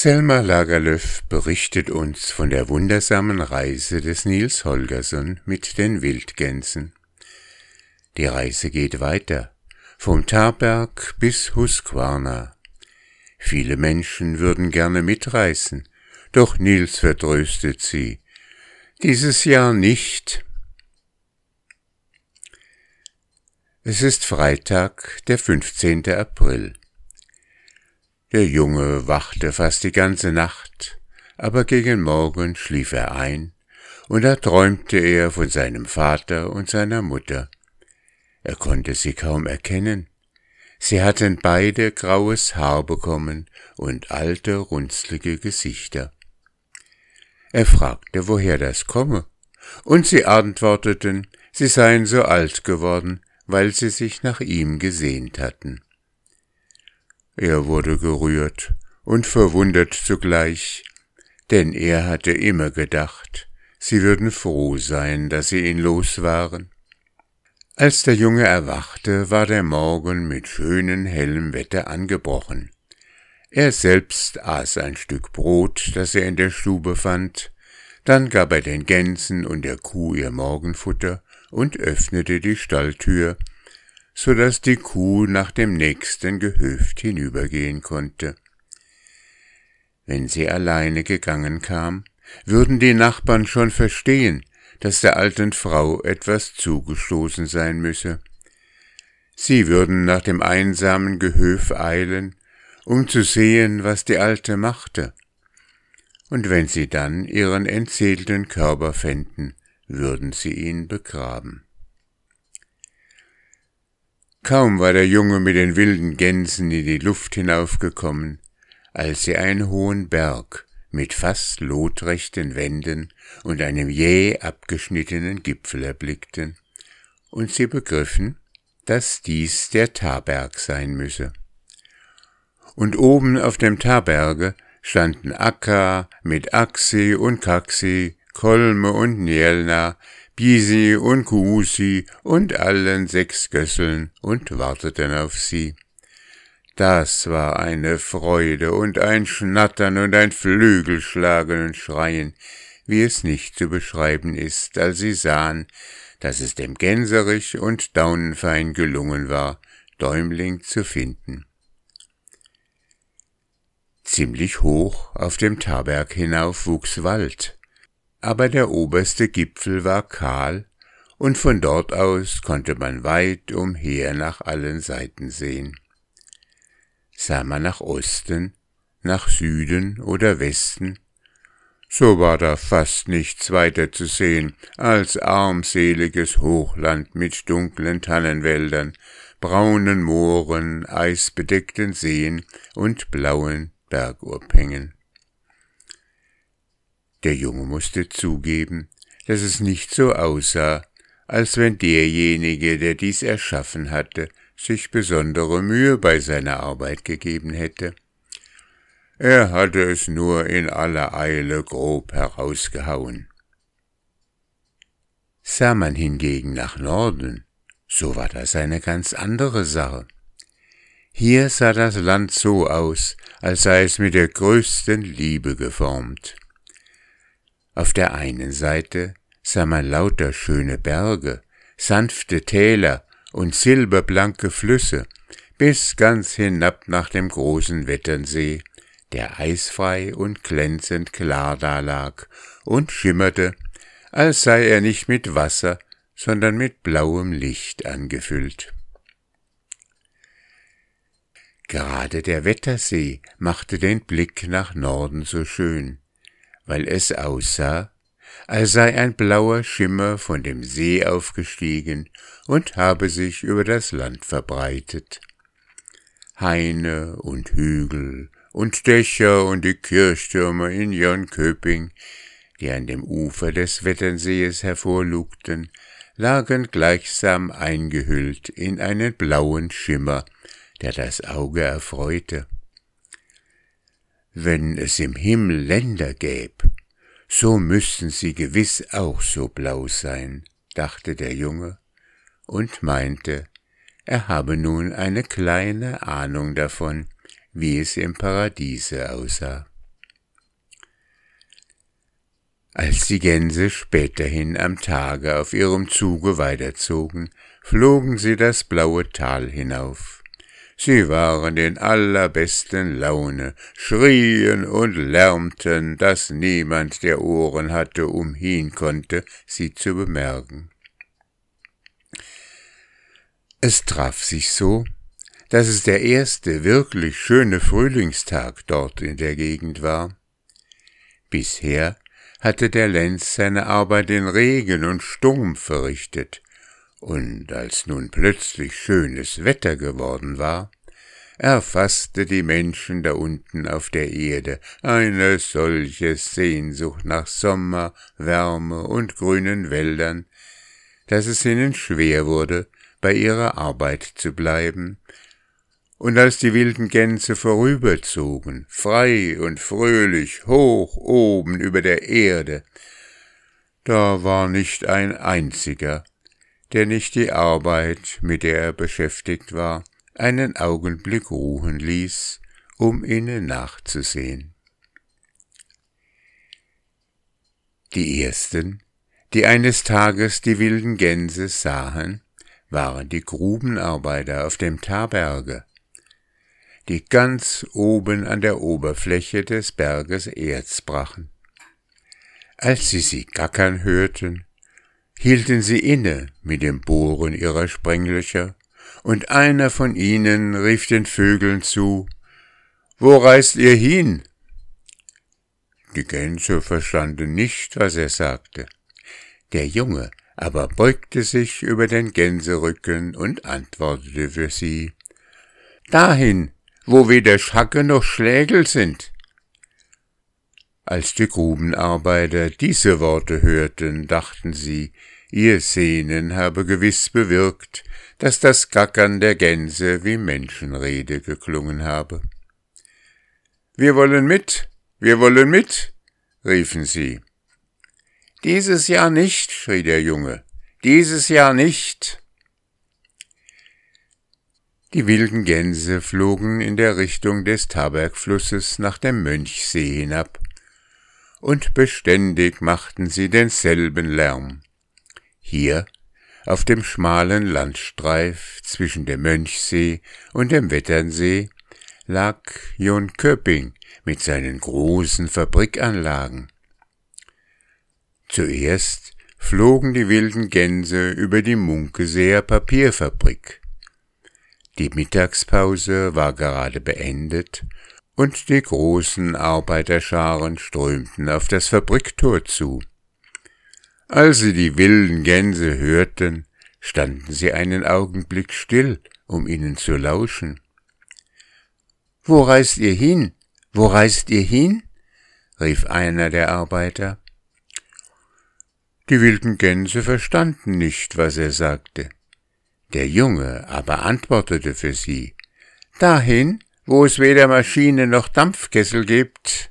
Selma Lagerlöf berichtet uns von der wundersamen Reise des Nils Holgersson mit den Wildgänsen. Die Reise geht weiter, vom Tarberg bis Husqvarna. Viele Menschen würden gerne mitreisen, doch Nils vertröstet sie. Dieses Jahr nicht. Es ist Freitag, der 15. April. Der Junge wachte fast die ganze Nacht, aber gegen Morgen schlief er ein, und da träumte er von seinem Vater und seiner Mutter. Er konnte sie kaum erkennen. Sie hatten beide graues Haar bekommen und alte, runzlige Gesichter. Er fragte, woher das komme, und sie antworteten, sie seien so alt geworden, weil sie sich nach ihm gesehnt hatten. Er wurde gerührt und verwundert zugleich, denn er hatte immer gedacht, sie würden froh sein, dass sie ihn los waren. Als der Junge erwachte, war der Morgen mit schönem hellem Wetter angebrochen. Er selbst aß ein Stück Brot, das er in der Stube fand, dann gab er den Gänsen und der Kuh ihr Morgenfutter und öffnete die Stalltür, so dass die Kuh nach dem nächsten Gehöft hinübergehen konnte. Wenn sie alleine gegangen kam, würden die Nachbarn schon verstehen, dass der alten Frau etwas zugestoßen sein müsse. Sie würden nach dem einsamen Gehöf eilen, um zu sehen, was die Alte machte. Und wenn sie dann ihren entseelten Körper fänden, würden sie ihn begraben. Kaum war der Junge mit den wilden Gänsen in die Luft hinaufgekommen, als sie einen hohen Berg mit fast lotrechten Wänden und einem jäh abgeschnittenen Gipfel erblickten, und sie begriffen, dass dies der Taberg sein müsse. Und oben auf dem Taberge standen Akka mit Axi und Kaxi, Kolme und Nielna, Bisi und Kuusi und allen sechs Gösseln und warteten auf sie. Das war eine Freude und ein Schnattern und ein Flügelschlagen und Schreien, wie es nicht zu beschreiben ist, als sie sahen, dass es dem Gänserich und Daunenfein gelungen war, Däumling zu finden. Ziemlich hoch auf dem Taberg hinauf wuchs Wald, aber der oberste Gipfel war kahl, und von dort aus konnte man weit umher nach allen Seiten sehen. Sah man nach Osten, nach Süden oder Westen, so war da fast nichts weiter zu sehen als armseliges Hochland mit dunklen Tannenwäldern, braunen Mooren, eisbedeckten Seen und blauen Bergurhängen. Der Junge musste zugeben, dass es nicht so aussah, als wenn derjenige, der dies erschaffen hatte, sich besondere Mühe bei seiner Arbeit gegeben hätte. Er hatte es nur in aller Eile grob herausgehauen. Sah man hingegen nach Norden, so war das eine ganz andere Sache. Hier sah das Land so aus, als sei es mit der größten Liebe geformt. Auf der einen Seite sah man lauter schöne Berge, sanfte Täler und silberblanke Flüsse, bis ganz hinab nach dem großen Wetternsee, der eisfrei und glänzend klar dalag und schimmerte, als sei er nicht mit Wasser, sondern mit blauem Licht angefüllt. Gerade der Wettersee machte den Blick nach Norden so schön weil es aussah, als sei ein blauer Schimmer von dem See aufgestiegen und habe sich über das Land verbreitet. Haine und Hügel und Dächer und die Kirchtürme in Jönköping, die an dem Ufer des Wetternsees hervorlugten, lagen gleichsam eingehüllt in einen blauen Schimmer, der das Auge erfreute wenn es im Himmel Länder gäb, so müssten sie gewiss auch so blau sein, dachte der Junge und meinte, er habe nun eine kleine Ahnung davon, wie es im Paradiese aussah. Als die Gänse späterhin am Tage auf ihrem Zuge weiterzogen, flogen sie das blaue Tal hinauf. Sie waren in allerbesten Laune, schrien und lärmten, dass niemand, der Ohren hatte, umhin konnte, sie zu bemerken. Es traf sich so, dass es der erste wirklich schöne Frühlingstag dort in der Gegend war. Bisher hatte der Lenz seine Arbeit in Regen und Sturm verrichtet, und als nun plötzlich schönes Wetter geworden war, erfasste die Menschen da unten auf der Erde eine solche Sehnsucht nach Sommer, Wärme und grünen Wäldern, dass es ihnen schwer wurde, bei ihrer Arbeit zu bleiben, und als die wilden Gänse vorüberzogen, frei und fröhlich hoch oben über der Erde, da war nicht ein einziger, der nicht die Arbeit, mit der er beschäftigt war, einen Augenblick ruhen ließ, um ihnen nachzusehen. Die ersten, die eines Tages die wilden Gänse sahen, waren die Grubenarbeiter auf dem Taberge, die ganz oben an der Oberfläche des Berges Erz brachen. Als sie sie gackern hörten, hielten sie inne mit dem Bohren ihrer Sprenglöcher, und einer von ihnen rief den Vögeln zu, Wo reist ihr hin? Die Gänse verstanden nicht, was er sagte. Der Junge aber beugte sich über den Gänserücken und antwortete für sie, Dahin, wo weder Schacke noch Schlägel sind. Als die Grubenarbeiter diese Worte hörten, dachten sie, ihr Sehnen habe gewiss bewirkt, dass das Gackern der Gänse wie Menschenrede geklungen habe. Wir wollen mit, wir wollen mit, riefen sie. Dieses Jahr nicht, schrie der Junge, dieses Jahr nicht. Die wilden Gänse flogen in der Richtung des Tabergflusses nach dem Mönchsee hinab, und beständig machten sie denselben Lärm. Hier, auf dem schmalen Landstreif zwischen dem Mönchsee und dem Wetternsee, lag Köping mit seinen großen Fabrikanlagen. Zuerst flogen die wilden Gänse über die Munkeseer Papierfabrik. Die Mittagspause war gerade beendet, und die großen Arbeiterscharen strömten auf das Fabriktor zu. Als sie die wilden Gänse hörten, standen sie einen Augenblick still, um ihnen zu lauschen. Wo reist ihr hin? Wo reist ihr hin? rief einer der Arbeiter. Die wilden Gänse verstanden nicht, was er sagte. Der Junge aber antwortete für sie, Dahin, wo es weder Maschine noch Dampfkessel gibt.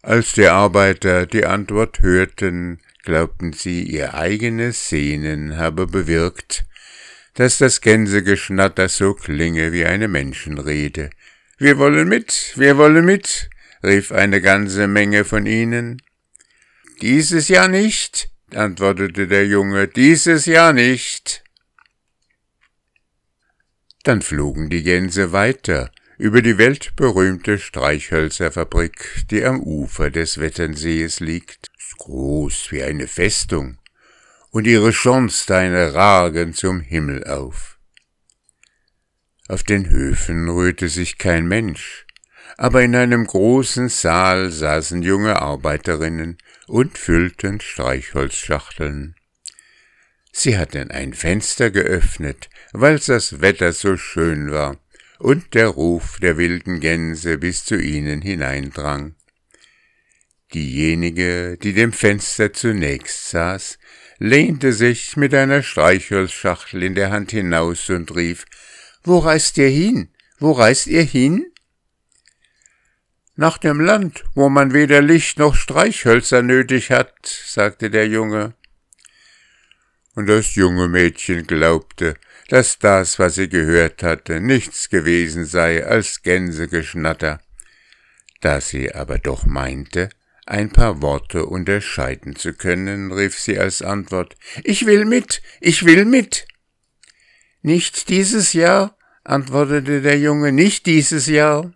Als die Arbeiter die Antwort hörten, glaubten sie, ihr eigenes Sehnen habe bewirkt, dass das Gänsegeschnatter so klinge wie eine Menschenrede. Wir wollen mit, wir wollen mit, rief eine ganze Menge von ihnen. Dieses Jahr nicht, antwortete der Junge, dieses Jahr nicht. Dann flogen die Gänse weiter über die weltberühmte Streichhölzerfabrik, die am Ufer des Wetternsees liegt, groß wie eine Festung, und ihre Schornsteine ragen zum Himmel auf. Auf den Höfen rührte sich kein Mensch, aber in einem großen Saal saßen junge Arbeiterinnen und füllten Streichholzschachteln. Sie hatten ein Fenster geöffnet, weil das Wetter so schön war und der Ruf der wilden Gänse bis zu ihnen hineindrang. Diejenige, die dem Fenster zunächst saß, lehnte sich mit einer Streichholzschachtel in der Hand hinaus und rief Wo reist ihr hin? Wo reist ihr hin? Nach dem Land, wo man weder Licht noch Streichhölzer nötig hat, sagte der Junge. Und das junge Mädchen glaubte, dass das, was sie gehört hatte, nichts gewesen sei als Gänsegeschnatter. Da sie aber doch meinte, ein paar Worte unterscheiden zu können, rief sie als Antwort Ich will mit, ich will mit. Nicht dieses Jahr, antwortete der Junge, nicht dieses Jahr.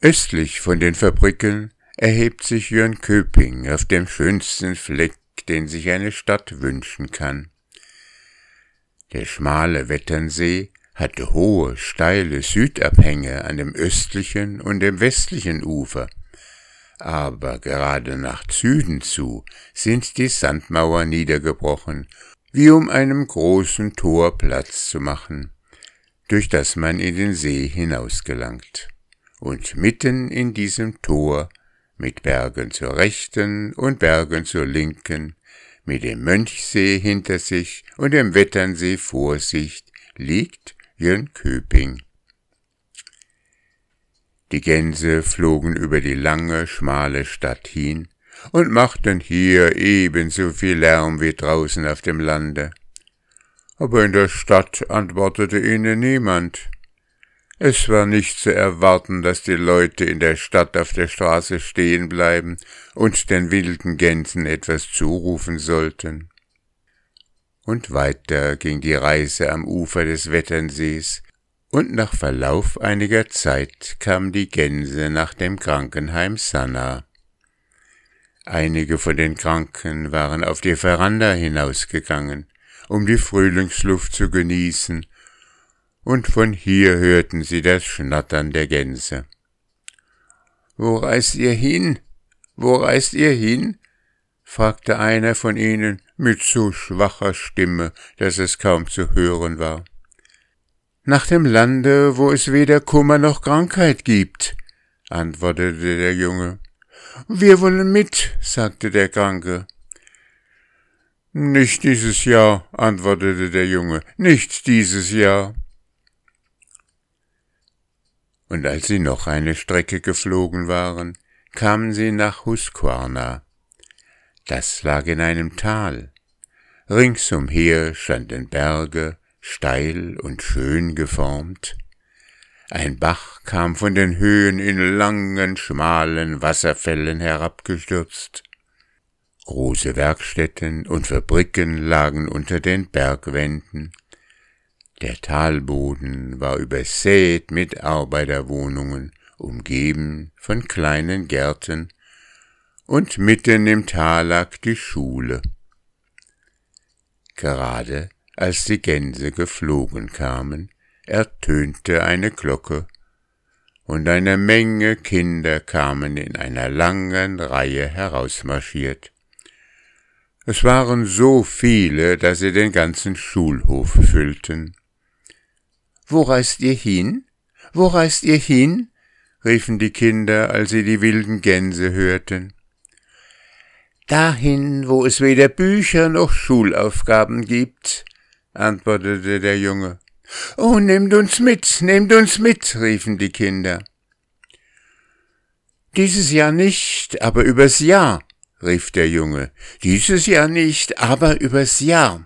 Östlich von den Fabriken erhebt sich Jönköping auf dem schönsten Fleck, den sich eine Stadt wünschen kann. Der schmale Wetternsee hatte hohe, steile Südabhänge an dem östlichen und dem westlichen Ufer, aber gerade nach Süden zu sind die Sandmauern niedergebrochen, wie um einem großen Tor Platz zu machen, durch das man in den See hinausgelangt. Und mitten in diesem Tor, mit Bergen zur rechten und Bergen zur linken, mit dem Mönchsee hinter sich und dem Wetternsee vor sich, liegt Jönköping. Die Gänse flogen über die lange, schmale Stadt hin und machten hier ebenso viel Lärm wie draußen auf dem Lande. Aber in der Stadt antwortete ihnen niemand. Es war nicht zu erwarten, dass die Leute in der Stadt auf der Straße stehen bleiben und den wilden Gänsen etwas zurufen sollten und weiter ging die Reise am Ufer des Wetternsees, und nach Verlauf einiger Zeit kamen die Gänse nach dem Krankenheim Sanna. Einige von den Kranken waren auf die Veranda hinausgegangen, um die Frühlingsluft zu genießen, und von hier hörten sie das Schnattern der Gänse. Wo reist ihr hin? Wo reist ihr hin? fragte einer von ihnen mit so schwacher Stimme, dass es kaum zu hören war. Nach dem Lande, wo es weder Kummer noch Krankheit gibt, antwortete der Junge. Wir wollen mit, sagte der Kranke. Nicht dieses Jahr, antwortete der Junge, nicht dieses Jahr. Und als sie noch eine Strecke geflogen waren, kamen sie nach Husqvarna, das lag in einem Tal. Ringsumher standen Berge, steil und schön geformt. Ein Bach kam von den Höhen in langen, schmalen Wasserfällen herabgestürzt. Große Werkstätten und Fabriken lagen unter den Bergwänden. Der Talboden war übersät mit Arbeiterwohnungen, umgeben von kleinen Gärten und mitten im Tal lag die Schule. Gerade als die Gänse geflogen kamen, ertönte eine Glocke, und eine Menge Kinder kamen in einer langen Reihe herausmarschiert. Es waren so viele, dass sie den ganzen Schulhof füllten. Wo reist ihr hin? Wo reist ihr hin? riefen die Kinder, als sie die wilden Gänse hörten. Dahin, wo es weder Bücher noch Schulaufgaben gibt, antwortete der Junge. Oh, nehmt uns mit, nehmt uns mit, riefen die Kinder. Dieses Jahr nicht, aber übers Jahr, rief der Junge. Dieses Jahr nicht, aber übers Jahr.